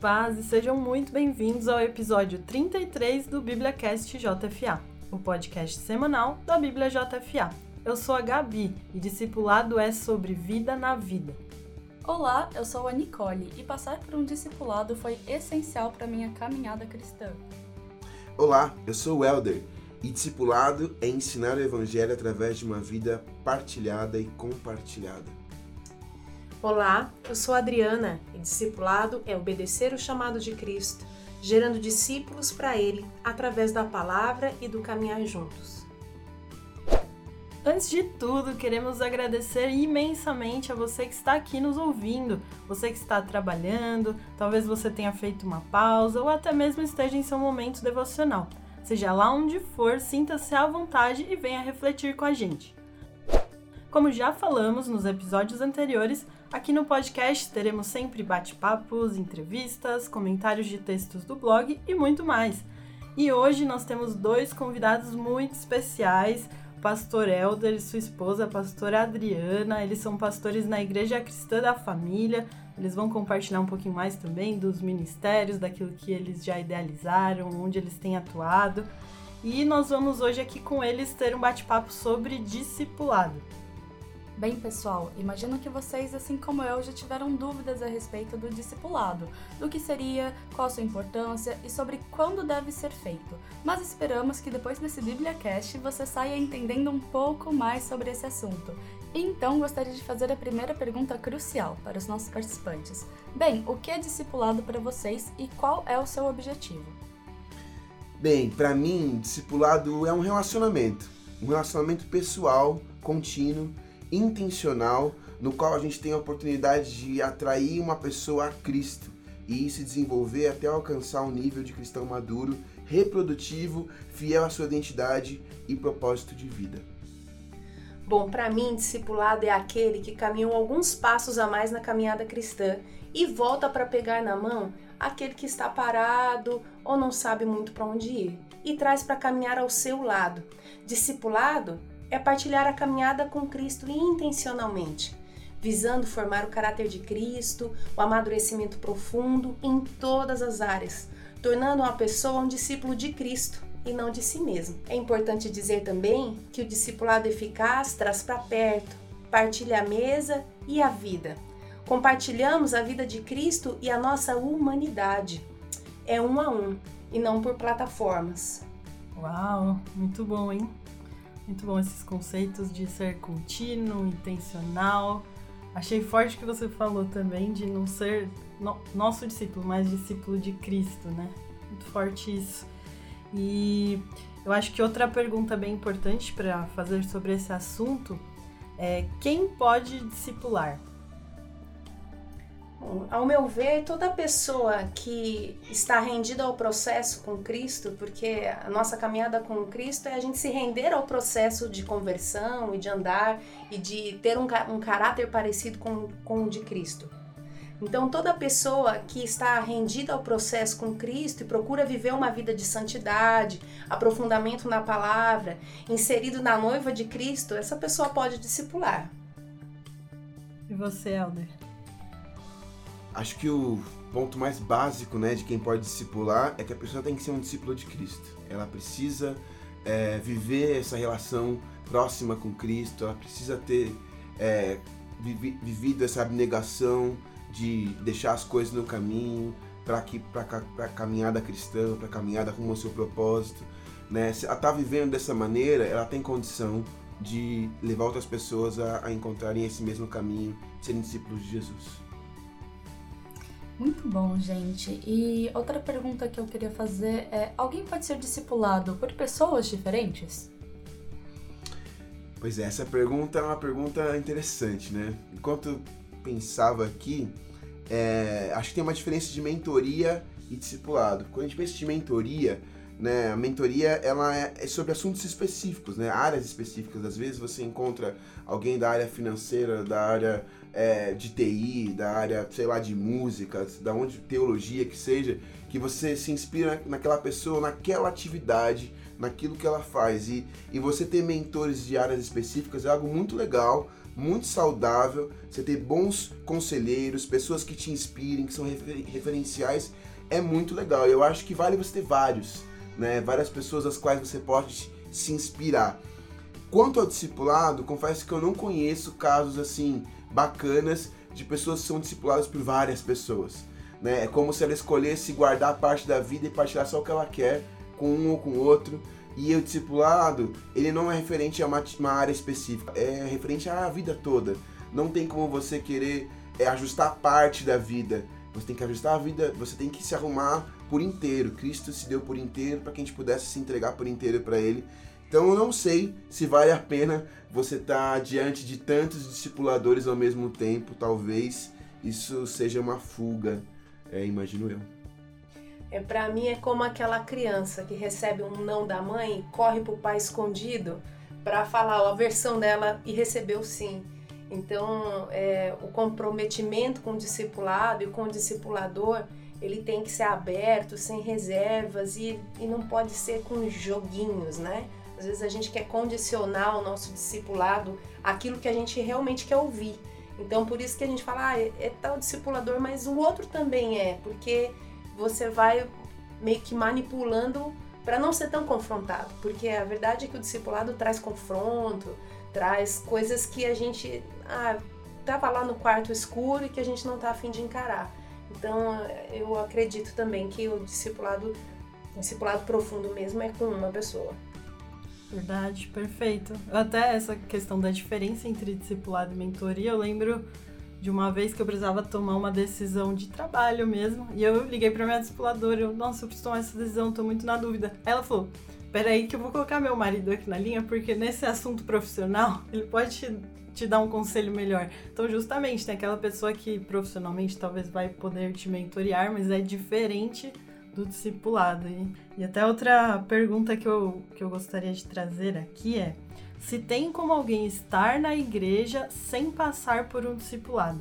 Paz e sejam muito bem-vindos ao episódio 33 do BíbliaCast JFA, o podcast semanal da Bíblia JFA. Eu sou a Gabi e discipulado é sobre vida na vida. Olá, eu sou a Nicole e passar por um discipulado foi essencial para minha caminhada cristã. Olá, eu sou o Elder e discipulado é ensinar o evangelho através de uma vida partilhada e compartilhada. Olá, eu sou Adriana e discipulado é obedecer o chamado de Cristo, gerando discípulos para Ele através da palavra e do caminhar juntos. Antes de tudo, queremos agradecer imensamente a você que está aqui nos ouvindo, você que está trabalhando, talvez você tenha feito uma pausa ou até mesmo esteja em seu momento devocional. Seja lá onde for, sinta-se à vontade e venha refletir com a gente. Como já falamos nos episódios anteriores, aqui no podcast teremos sempre bate-papos, entrevistas, comentários de textos do blog e muito mais. E hoje nós temos dois convidados muito especiais, pastor Helder e sua esposa, pastora Adriana. Eles são pastores na Igreja Cristã da Família. Eles vão compartilhar um pouquinho mais também dos ministérios, daquilo que eles já idealizaram, onde eles têm atuado. E nós vamos hoje aqui com eles ter um bate-papo sobre discipulado. Bem, pessoal, imagino que vocês, assim como eu, já tiveram dúvidas a respeito do discipulado, do que seria, qual a sua importância e sobre quando deve ser feito. Mas esperamos que depois desse BíbliaCast você saia entendendo um pouco mais sobre esse assunto. Então gostaria de fazer a primeira pergunta crucial para os nossos participantes. Bem, o que é discipulado para vocês e qual é o seu objetivo? Bem, para mim, discipulado é um relacionamento, um relacionamento pessoal, contínuo intencional no qual a gente tem a oportunidade de atrair uma pessoa a Cristo e se desenvolver até alcançar um nível de cristão maduro, reprodutivo, fiel à sua identidade e propósito de vida. Bom, para mim, discipulado é aquele que caminhou alguns passos a mais na caminhada cristã e volta para pegar na mão aquele que está parado ou não sabe muito para onde ir e traz para caminhar ao seu lado. Discipulado é partilhar a caminhada com Cristo intencionalmente, visando formar o caráter de Cristo, o amadurecimento profundo em todas as áreas, tornando uma pessoa um discípulo de Cristo e não de si mesmo. É importante dizer também que o discipulado eficaz traz para perto, partilha a mesa e a vida. Compartilhamos a vida de Cristo e a nossa humanidade. É um a um e não por plataformas. Uau, muito bom, hein? Muito bom esses conceitos de ser contínuo, intencional. Achei forte que você falou também de não ser no, nosso discípulo, mas discípulo de Cristo, né? Muito forte isso. E eu acho que outra pergunta bem importante para fazer sobre esse assunto é quem pode discipular? Ao meu ver, toda pessoa que está rendida ao processo com Cristo, porque a nossa caminhada com Cristo é a gente se render ao processo de conversão e de andar e de ter um, um caráter parecido com, com o de Cristo. Então, toda pessoa que está rendida ao processo com Cristo e procura viver uma vida de santidade, aprofundamento na palavra, inserido na noiva de Cristo, essa pessoa pode discipular. E você, Helder? Acho que o ponto mais básico né, de quem pode discipular é que a pessoa tem que ser um discípulo de Cristo. Ela precisa é, viver essa relação próxima com Cristo, ela precisa ter é, vivido essa abnegação de deixar as coisas no caminho para a caminhada cristã, para caminhada rumo ao seu propósito. Né? Se ela está vivendo dessa maneira, ela tem condição de levar outras pessoas a, a encontrarem esse mesmo caminho, serem discípulos de Jesus. Muito bom, gente. E outra pergunta que eu queria fazer é: alguém pode ser discipulado por pessoas diferentes? Pois é, essa pergunta é uma pergunta interessante, né? Enquanto eu pensava aqui, é, acho que tem uma diferença de mentoria e discipulado. Quando a gente pensa de mentoria, né, a mentoria ela é, é sobre assuntos específicos, né, áreas específicas. Às vezes você encontra alguém da área financeira, da área é, de TI, da área, sei lá, de música, da onde teologia que seja, que você se inspira naquela pessoa, naquela atividade, naquilo que ela faz. E, e você ter mentores de áreas específicas é algo muito legal, muito saudável, você ter bons conselheiros, pessoas que te inspirem, que são refer referenciais, é muito legal. Eu acho que vale você ter vários, né? Várias pessoas às quais você pode se inspirar. Quanto ao discipulado, confesso que eu não conheço casos assim bacanas de pessoas que são discipuladas por várias pessoas. Né? É como se ela escolhesse guardar parte da vida e partilhar só o que ela quer com um ou com outro. E o discipulado, ele não é referente a uma, uma área específica, é referente à vida toda. Não tem como você querer é, ajustar parte da vida. Você tem que ajustar a vida, você tem que se arrumar por inteiro. Cristo se deu por inteiro para que a gente pudesse se entregar por inteiro para Ele. Então eu não sei se vale a pena você estar tá diante de tantos discipuladores ao mesmo tempo. Talvez isso seja uma fuga, é, imagino eu. É, para mim é como aquela criança que recebe um não da mãe corre pro pai escondido para falar a versão dela e recebeu sim. Então, é, o comprometimento com o discipulado e com o discipulador, ele tem que ser aberto, sem reservas e, e não pode ser com joguinhos, né? Às vezes a gente quer condicionar o nosso discipulado aquilo que a gente realmente quer ouvir. Então, por isso que a gente fala, ah, é, é tal discipulador, mas o outro também é, porque você vai meio que manipulando para não ser tão confrontado, porque a verdade é que o discipulado traz confronto, traz coisas que a gente ah, tava lá no quarto escuro e que a gente não tá afim de encarar. Então, eu acredito também que o discipulado, o discipulado profundo mesmo é com uma pessoa. Verdade, perfeito. Até essa questão da diferença entre discipulado e mentoria, eu lembro de uma vez que eu precisava tomar uma decisão de trabalho mesmo, e eu liguei pra minha discipuladora, eu, nossa, eu preciso tomar essa decisão, tô muito na dúvida. Ela falou, peraí que eu vou colocar meu marido aqui na linha, porque nesse assunto profissional, ele pode te, te dar um conselho melhor. Então, justamente, tem aquela pessoa que profissionalmente talvez vai poder te mentorear, mas é diferente do discipulado. E, e até outra pergunta que eu, que eu gostaria de trazer aqui é: se tem como alguém estar na igreja sem passar por um discipulado?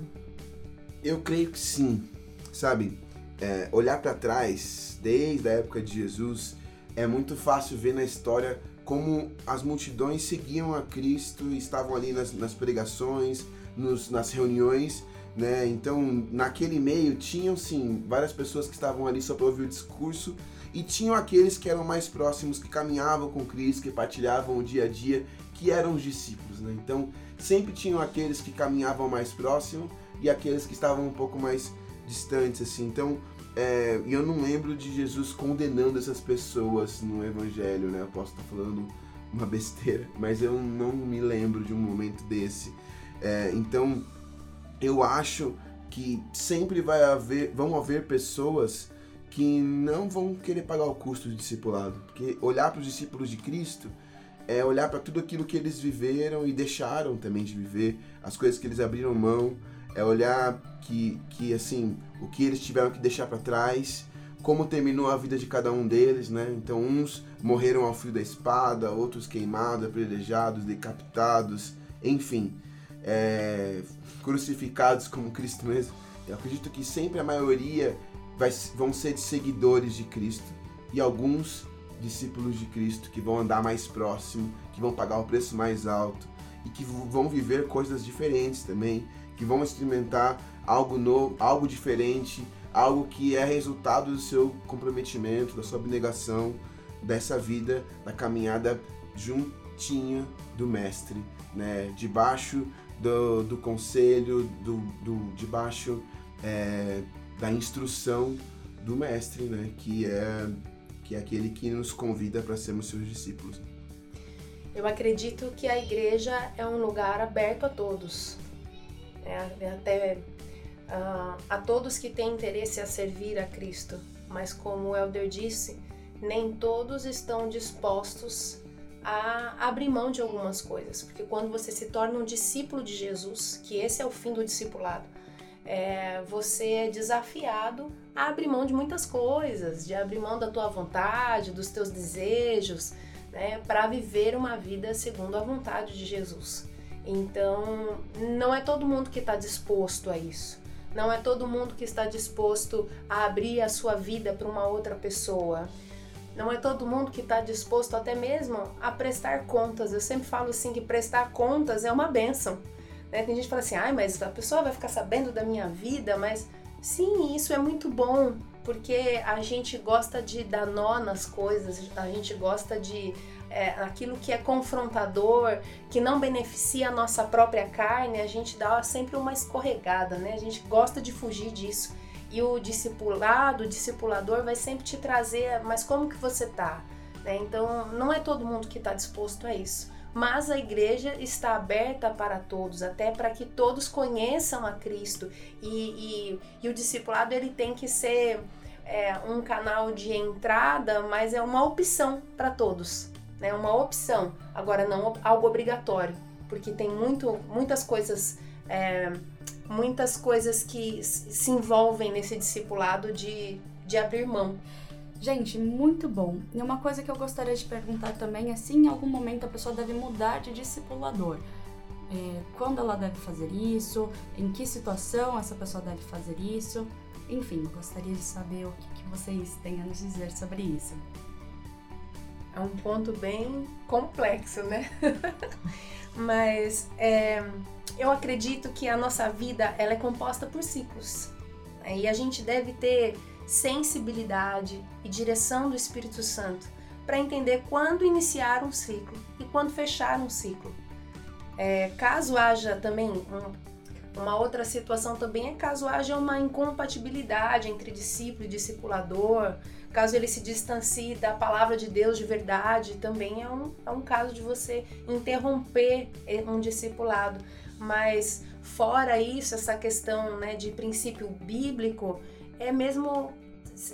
Eu creio que sim. Sabe, é, olhar para trás, desde a época de Jesus, é muito fácil ver na história como as multidões seguiam a Cristo e estavam ali nas, nas pregações, nos, nas reuniões né? Então, naquele meio tinham sim várias pessoas que estavam ali só para ouvir o discurso e tinham aqueles que eram mais próximos, que caminhavam com Cristo, que partilhavam o dia a dia, que eram os discípulos, né? Então, sempre tinham aqueles que caminhavam mais próximo e aqueles que estavam um pouco mais distantes, assim. Então, é, eu não lembro de Jesus condenando essas pessoas no Evangelho, né? Eu posso estar falando uma besteira, mas eu não me lembro de um momento desse. É, então, eu acho que sempre vai haver, vão haver pessoas que não vão querer pagar o custo do discipulado, porque olhar para os discípulos de Cristo é olhar para tudo aquilo que eles viveram e deixaram também de viver, as coisas que eles abriram mão, é olhar que, que assim, o que eles tiveram que deixar para trás, como terminou a vida de cada um deles, né? Então, uns morreram ao fio da espada, outros queimados, apedrejados, decapitados, enfim é, crucificados como Cristo mesmo. Eu acredito que sempre a maioria vai, vão ser seguidores de Cristo e alguns discípulos de Cristo que vão andar mais próximo, que vão pagar o preço mais alto e que vão viver coisas diferentes também, que vão experimentar algo novo, algo diferente, algo que é resultado do seu comprometimento, da sua abnegação, dessa vida, da caminhada juntinha do mestre, né? Debaixo do, do conselho, do, do debaixo é, da instrução do mestre, né? Que é que é aquele que nos convida para sermos seus discípulos. Eu acredito que a igreja é um lugar aberto a todos, é, até uh, a todos que têm interesse a servir a Cristo. Mas como o Elder disse, nem todos estão dispostos a abrir mão de algumas coisas, porque quando você se torna um discípulo de Jesus, que esse é o fim do discipulado, é, você é desafiado a abrir mão de muitas coisas, de abrir mão da tua vontade, dos teus desejos, né, para viver uma vida segundo a vontade de Jesus. Então, não é todo mundo que está disposto a isso. Não é todo mundo que está disposto a abrir a sua vida para uma outra pessoa. Não é todo mundo que está disposto até mesmo a prestar contas. Eu sempre falo assim que prestar contas é uma benção. Né? Tem gente que fala assim, ai, mas a pessoa vai ficar sabendo da minha vida, mas sim, isso é muito bom, porque a gente gosta de dar nó nas coisas, a gente gosta de é, aquilo que é confrontador, que não beneficia a nossa própria carne, a gente dá sempre uma escorregada, né? A gente gosta de fugir disso. E o discipulado, o discipulador vai sempre te trazer, mas como que você tá? Né? Então, não é todo mundo que está disposto a isso. Mas a igreja está aberta para todos, até para que todos conheçam a Cristo. E, e, e o discipulado ele tem que ser é, um canal de entrada, mas é uma opção para todos. Né? Uma opção, agora não algo obrigatório, porque tem muito, muitas coisas. É, muitas coisas que se envolvem nesse discipulado de, de abrir mão. Gente, muito bom. E uma coisa que eu gostaria de perguntar também é se em algum momento a pessoa deve mudar de discipulador. É, quando ela deve fazer isso, em que situação essa pessoa deve fazer isso. Enfim, gostaria de saber o que, que vocês têm a nos dizer sobre isso. É um ponto bem complexo, né? Mas é, eu acredito que a nossa vida ela é composta por ciclos. Né? E a gente deve ter sensibilidade e direção do Espírito Santo para entender quando iniciar um ciclo e quando fechar um ciclo. É, caso haja também um, uma outra situação também é caso haja uma incompatibilidade entre discípulo e discipulador, caso ele se distancie da palavra de Deus de verdade, também é um, é um caso de você interromper um discipulado. Mas fora isso, essa questão né, de princípio bíblico, é mesmo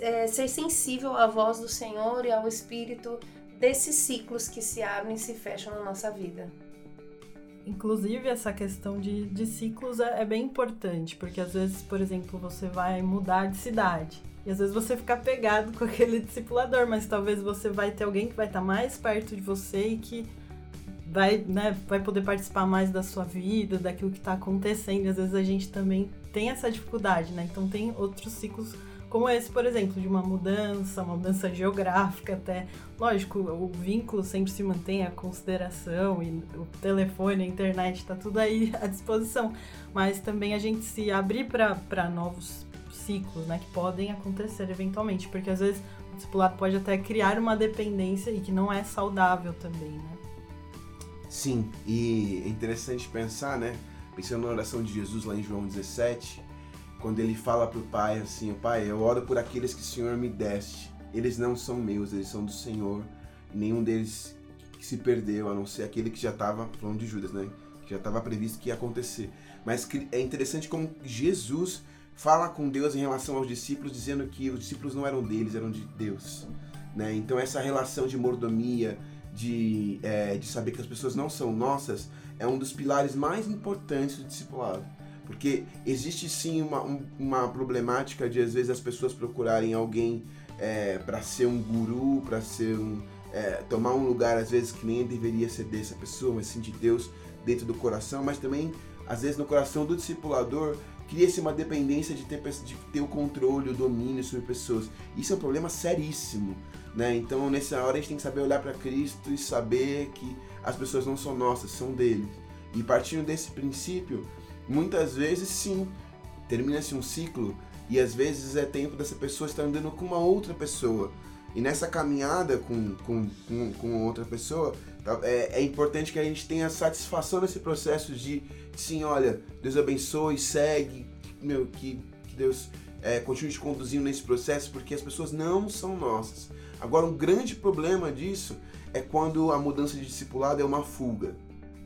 é, ser sensível à voz do Senhor e ao Espírito desses ciclos que se abrem e se fecham na nossa vida. Inclusive, essa questão de, de ciclos é, é, bem importante, porque às vezes, por exemplo, você vai mudar de cidade. E às vezes você fica pegado com aquele discipulador, mas talvez você vai ter alguém que vai estar mais perto de você e que vai, né, vai poder participar mais da sua vida, daquilo que está acontecendo. E às vezes a gente também tem essa dificuldade, né? Então tem outros ciclos como esse, por exemplo, de uma mudança, uma mudança geográfica até. Lógico, o vínculo sempre se mantém, a consideração e o telefone, a internet, está tudo aí à disposição. Mas também a gente se abrir para novos ciclos, né, que podem acontecer eventualmente, porque às vezes o discipulado pode até criar uma dependência e que não é saudável também, né? Sim, e é interessante pensar, né, pensando na oração de Jesus lá em João 17, quando ele fala pro pai assim, pai, eu oro por aqueles que o Senhor me deste. Eles não são meus, eles são do Senhor. Nenhum deles se perdeu, a não ser aquele que já estava, falando de Judas, né? Que já estava previsto que ia acontecer. Mas é interessante como Jesus fala com Deus em relação aos discípulos, dizendo que os discípulos não eram deles, eram de Deus. Né? Então essa relação de mordomia, de, é, de saber que as pessoas não são nossas, é um dos pilares mais importantes do discipulado. Porque existe sim uma, uma problemática de às vezes as pessoas procurarem alguém é, para ser um guru, para ser um. É, tomar um lugar às vezes que nem deveria ser dessa pessoa, mas sim de Deus dentro do coração, mas também às vezes no coração do discipulador cria-se uma dependência de ter, de ter o controle, o domínio sobre pessoas. Isso é um problema seríssimo, né? Então nessa hora a gente tem que saber olhar para Cristo e saber que as pessoas não são nossas, são dele. E partindo desse princípio, muitas vezes sim, termina-se um ciclo e às vezes é tempo dessa pessoa estar andando com uma outra pessoa. E nessa caminhada com, com, com, com outra pessoa, tá, é, é, importante que a gente tenha satisfação nesse processo de, sim, olha, Deus abençoe, segue, meu, que, que Deus é, continue te conduzindo nesse processo, porque as pessoas não são nossas. Agora, um grande problema disso é quando a mudança de discipulado é uma fuga.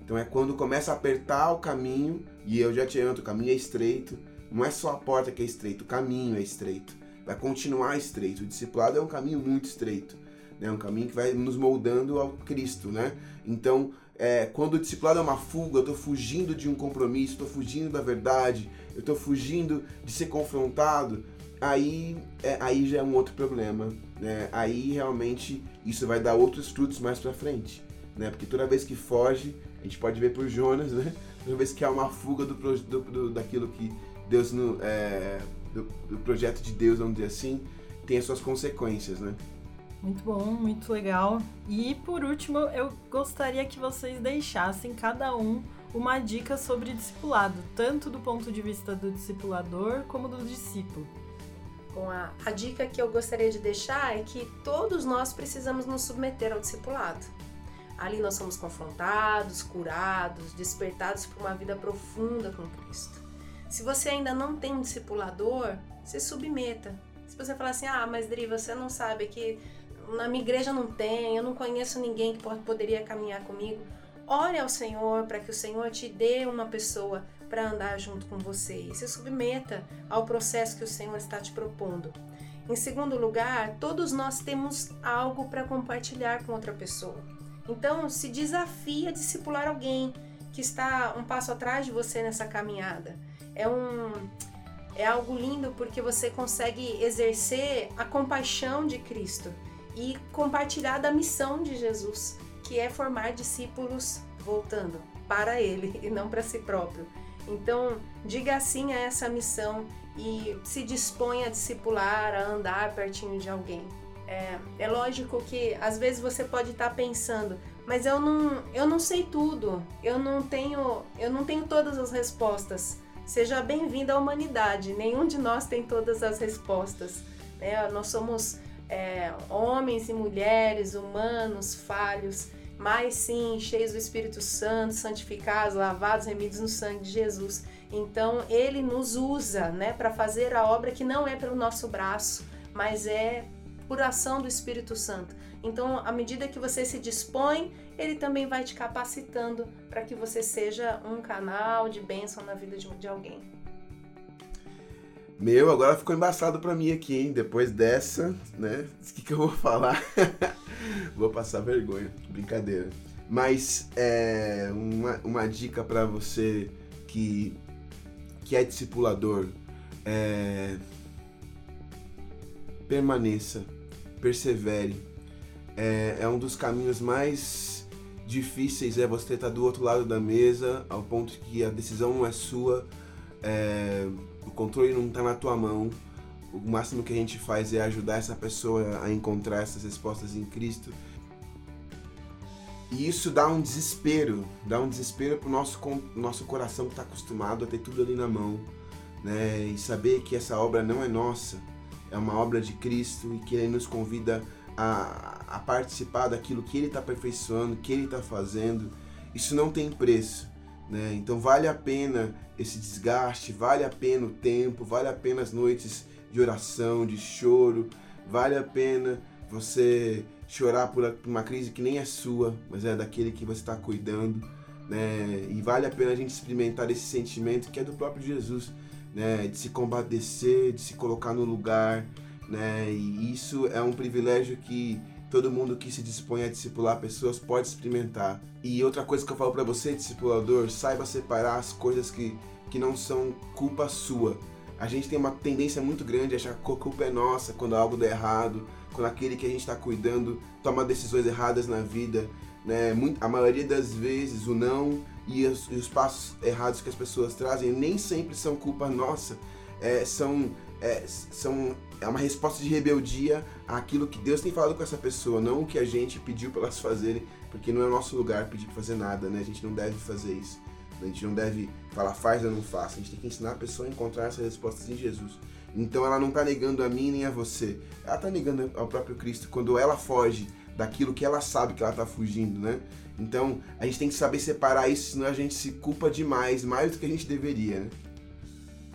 Então é quando começa a apertar o caminho, e eu já te adianto, o caminho é estreito, não é só a porta que é estreita, o caminho é estreito. Vai continuar estreito. O discipulado é um caminho muito estreito. Né? um caminho que vai nos moldando ao Cristo, né? Então, é, quando o discipulado é uma fuga, eu estou fugindo de um compromisso, estou fugindo da verdade, eu estou fugindo de ser confrontado, aí, é, aí já é um outro problema. Né? Aí realmente isso vai dar outros frutos mais para frente. Né? Porque toda vez que foge, a gente pode ver por Jonas, né? Toda vez que há uma fuga do, do, do daquilo que Deus no, é, do, do, projeto de Deus, vamos dizer assim, tem as suas consequências, né? Muito bom, muito legal. E por último, eu gostaria que vocês deixassem cada um uma dica sobre discipulado, tanto do ponto de vista do discipulador como do discípulo. Bom, a, a dica que eu gostaria de deixar é que todos nós precisamos nos submeter ao discipulado. Ali nós somos confrontados, curados, despertados para uma vida profunda com Cristo. Se você ainda não tem um discipulador, se submeta. Se você falar assim, ah, mas Dri, você não sabe que na minha igreja não tem, eu não conheço ninguém que poderia caminhar comigo. Ore ao Senhor para que o Senhor te dê uma pessoa para andar junto com você e se submeta ao processo que o Senhor está te propondo. Em segundo lugar, todos nós temos algo para compartilhar com outra pessoa. Então, se desafie a discipular alguém que está um passo atrás de você nessa caminhada. É um é algo lindo porque você consegue exercer a compaixão de Cristo e compartilhar da missão de Jesus, que é formar discípulos voltando para ele e não para si próprio. Então, diga sim a essa missão e se dispõe a discipular, a andar pertinho de alguém. É, é lógico que às vezes você pode estar tá pensando, mas eu não, eu não sei tudo, eu não tenho, eu não tenho todas as respostas. Seja bem-vindo à humanidade. Nenhum de nós tem todas as respostas. Né? Nós somos é, homens e mulheres humanos, falhos, mas sim cheios do Espírito Santo, santificados, lavados, remidos no sangue de Jesus. Então ele nos usa, né, para fazer a obra que não é pelo nosso braço, mas é por ação do Espírito Santo. Então, à medida que você se dispõe, ele também vai te capacitando para que você seja um canal de bênção na vida de, de alguém. Meu, agora ficou embaçado para mim aqui, hein? Depois dessa, né? O que, que eu vou falar? vou passar vergonha. Brincadeira. Mas é, uma, uma dica para você que, que é discipulador. É, permaneça persevere. É, é um dos caminhos mais difíceis é você estar do outro lado da mesa, ao ponto que a decisão não é sua, é, o controle não está na tua mão. O máximo que a gente faz é ajudar essa pessoa a encontrar essas respostas em Cristo. E isso dá um desespero, dá um desespero pro nosso, nosso coração que está acostumado a ter tudo ali na mão, né? E saber que essa obra não é nossa, é uma obra de Cristo e que Ele nos convida a, a participar daquilo que Ele está aperfeiçoando, que Ele está fazendo. Isso não tem preço. Né? Então vale a pena esse desgaste, vale a pena o tempo, vale a pena as noites de oração, de choro, vale a pena você chorar por uma crise que nem é sua, mas é daquele que você está cuidando. Né? E vale a pena a gente experimentar esse sentimento que é do próprio Jesus né, de se compadecer, de se colocar no lugar, né, e isso é um privilégio que todo mundo que se dispõe a discipular pessoas pode experimentar. E outra coisa que eu falo para você, discipulador, saiba separar as coisas que, que não são culpa sua. A gente tem uma tendência muito grande a achar que a culpa é nossa quando algo dá errado, quando aquele que a gente está cuidando toma decisões erradas na vida. Né? a maioria das vezes o não e os, e os, passos errados que as pessoas trazem nem sempre são culpa nossa, é, são, é, são é uma resposta de rebeldia àquilo que Deus tem falado com essa pessoa, não o que a gente pediu para elas fazerem, porque não é nosso lugar pedir para fazer nada, né? A gente não deve fazer isso. A gente não deve falar faz ou não faça. A gente tem que ensinar a pessoa a encontrar essas respostas em Jesus. Então ela não está negando a mim nem a você. Ela está negando ao próprio Cristo quando ela foge daquilo que ela sabe que ela está fugindo, né? Então a gente tem que saber separar isso, senão a gente se culpa demais, mais do que a gente deveria, né?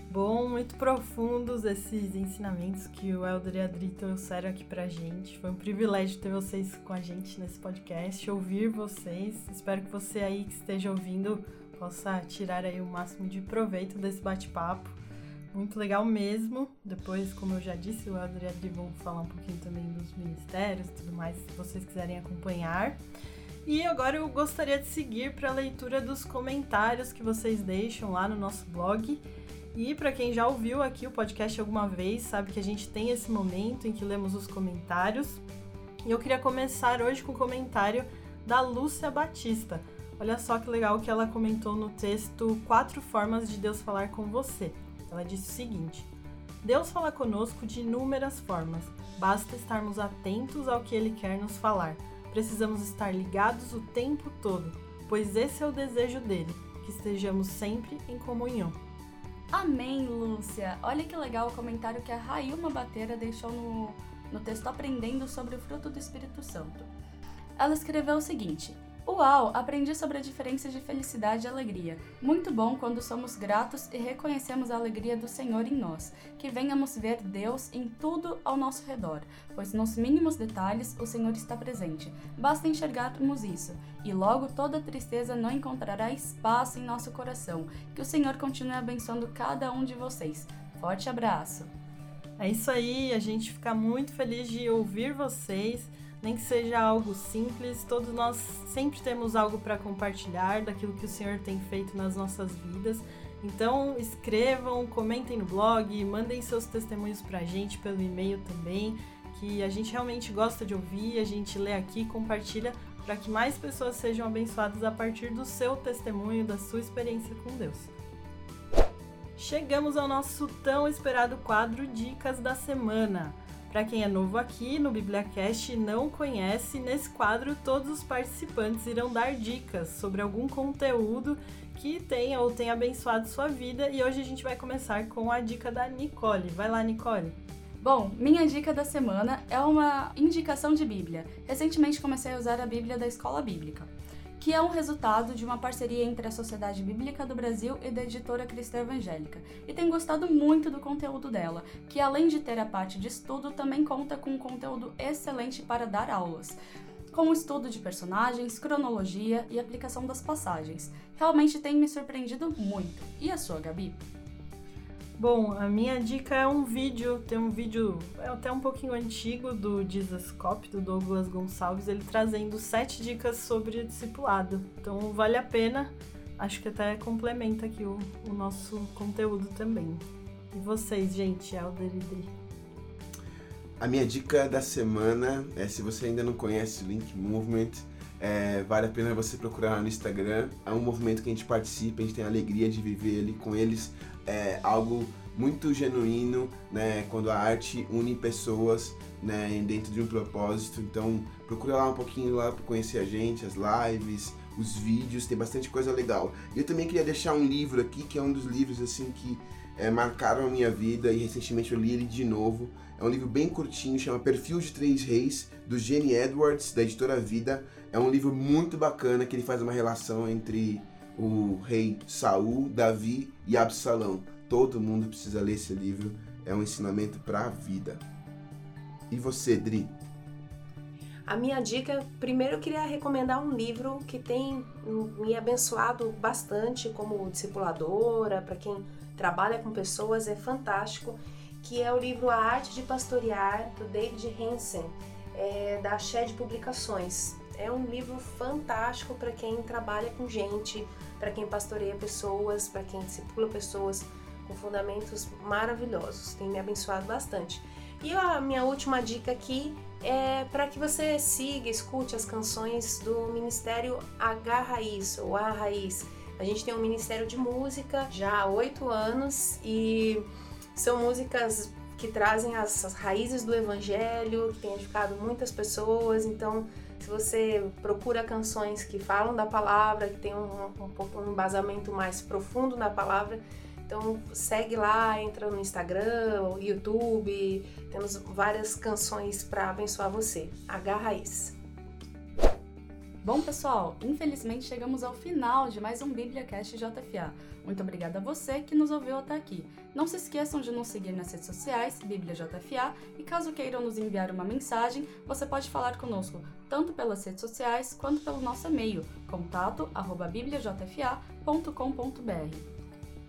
Bom, muito profundos esses ensinamentos que o Elder e a Adri trouxeram aqui pra gente. Foi um privilégio ter vocês com a gente nesse podcast, ouvir vocês. Espero que você aí que esteja ouvindo possa tirar aí o máximo de proveito desse bate-papo. Muito legal mesmo. Depois, como eu já disse, o Elder e a Adri vão falar um pouquinho também dos ministérios e tudo mais, se vocês quiserem acompanhar. E agora eu gostaria de seguir para a leitura dos comentários que vocês deixam lá no nosso blog. E para quem já ouviu aqui o podcast alguma vez, sabe que a gente tem esse momento em que lemos os comentários. E eu queria começar hoje com o comentário da Lúcia Batista. Olha só que legal que ela comentou no texto Quatro Formas de Deus Falar com Você. Ela disse o seguinte: Deus fala conosco de inúmeras formas, basta estarmos atentos ao que Ele quer nos falar precisamos estar ligados o tempo todo, pois esse é o desejo dele, que estejamos sempre em comunhão. Amém, Lúcia! Olha que legal o comentário que a Railma Bateira deixou no, no texto Aprendendo sobre o Fruto do Espírito Santo. Ela escreveu o seguinte: Uau! Aprendi sobre a diferença de felicidade e alegria. Muito bom quando somos gratos e reconhecemos a alegria do Senhor em nós, que venhamos ver Deus em tudo ao nosso redor, pois nos mínimos detalhes o Senhor está presente. Basta enxergarmos isso, e logo toda tristeza não encontrará espaço em nosso coração. Que o Senhor continue abençoando cada um de vocês. Forte abraço! É isso aí, a gente fica muito feliz de ouvir vocês nem que seja algo simples, todos nós sempre temos algo para compartilhar daquilo que o Senhor tem feito nas nossas vidas. Então, escrevam, comentem no blog, mandem seus testemunhos para a gente pelo e-mail também, que a gente realmente gosta de ouvir, a gente lê aqui compartilha para que mais pessoas sejam abençoadas a partir do seu testemunho, da sua experiência com Deus. Chegamos ao nosso tão esperado quadro Dicas da Semana. Para quem é novo aqui no BibliaCast e não conhece, nesse quadro todos os participantes irão dar dicas sobre algum conteúdo que tenha ou tenha abençoado sua vida e hoje a gente vai começar com a dica da Nicole. Vai lá, Nicole. Bom, minha dica da semana é uma indicação de Bíblia. Recentemente comecei a usar a Bíblia da escola bíblica que é um resultado de uma parceria entre a Sociedade Bíblica do Brasil e da editora Cristã Evangélica, e tenho gostado muito do conteúdo dela, que além de ter a parte de estudo, também conta com um conteúdo excelente para dar aulas com o estudo de personagens, cronologia e aplicação das passagens. Realmente tem me surpreendido muito. E a sua, Gabi? Bom, a minha dica é um vídeo, tem um vídeo é até um pouquinho antigo do Jesus Cop, do Douglas Gonçalves, ele trazendo sete dicas sobre discipulado. Então vale a pena, acho que até complementa aqui o, o nosso conteúdo também. E vocês, gente, Alder e Dri? A minha dica da semana é se você ainda não conhece o Link Movement, é, vale a pena você procurar no Instagram. É um movimento que a gente participa, a gente tem a alegria de viver ali com eles. É algo muito genuíno, né? Quando a arte une pessoas, né? Dentro de um propósito. Então, procura lá um pouquinho lá para conhecer a gente, as lives, os vídeos, tem bastante coisa legal. E eu também queria deixar um livro aqui, que é um dos livros assim que é, marcaram a minha vida e recentemente eu li ele de novo. É um livro bem curtinho, chama Perfil de Três Reis, do Jenny Edwards, da editora Vida. É um livro muito bacana que ele faz uma relação entre o rei Saul, Davi e Absalão. Todo mundo precisa ler esse livro, é um ensinamento para a vida. E você, Dri? A minha dica, primeiro eu queria recomendar um livro que tem me abençoado bastante como discipuladora, para quem trabalha com pessoas, é fantástico, que é o livro A Arte de Pastorear, do David Hansen, é, da Shed Publicações. É um livro fantástico para quem trabalha com gente, para quem pastoreia pessoas, para quem discipula pessoas com fundamentos maravilhosos. Tem me abençoado bastante. E a minha última dica aqui é para que você siga, escute as canções do Ministério H Raiz ou A Raiz. A gente tem um ministério de música já há oito anos e são músicas que trazem as, as raízes do Evangelho, que tem edificado muitas pessoas. Então, se você procura canções que falam da palavra, que tem um, um, um embasamento mais profundo na palavra, então segue lá, entra no Instagram, YouTube, temos várias canções para abençoar você. H Raiz. Bom, pessoal, infelizmente chegamos ao final de mais um BíbliaCast JFA. Muito obrigada a você que nos ouviu até aqui. Não se esqueçam de nos seguir nas redes sociais, Bíblia JFA, e caso queiram nos enviar uma mensagem, você pode falar conosco tanto pelas redes sociais quanto pelo nosso e-mail, contato@bibliajfa.com.br.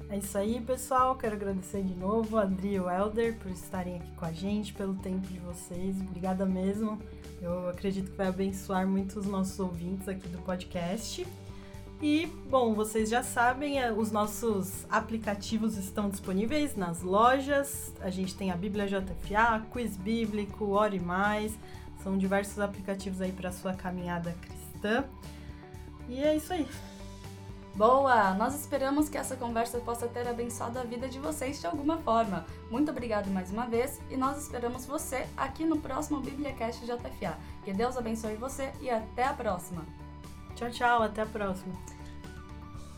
É isso aí, pessoal. Quero agradecer de novo a Adri e o Elder por estarem aqui com a gente, pelo tempo de vocês. Obrigada mesmo. Eu acredito que vai abençoar muito os nossos ouvintes aqui do podcast. E, bom, vocês já sabem, é, os nossos aplicativos estão disponíveis nas lojas. A gente tem a Bíblia JFA, Quiz Bíblico, Ore Mais. São diversos aplicativos aí para sua caminhada cristã. E é isso aí. Boa! Nós esperamos que essa conversa possa ter abençoado a vida de vocês de alguma forma. Muito obrigado mais uma vez e nós esperamos você aqui no próximo BíbliaCast JFA. Que Deus abençoe você e até a próxima! Tchau, tchau, até a próxima!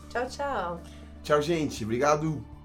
Tchau, tchau. Tchau, gente. Obrigado.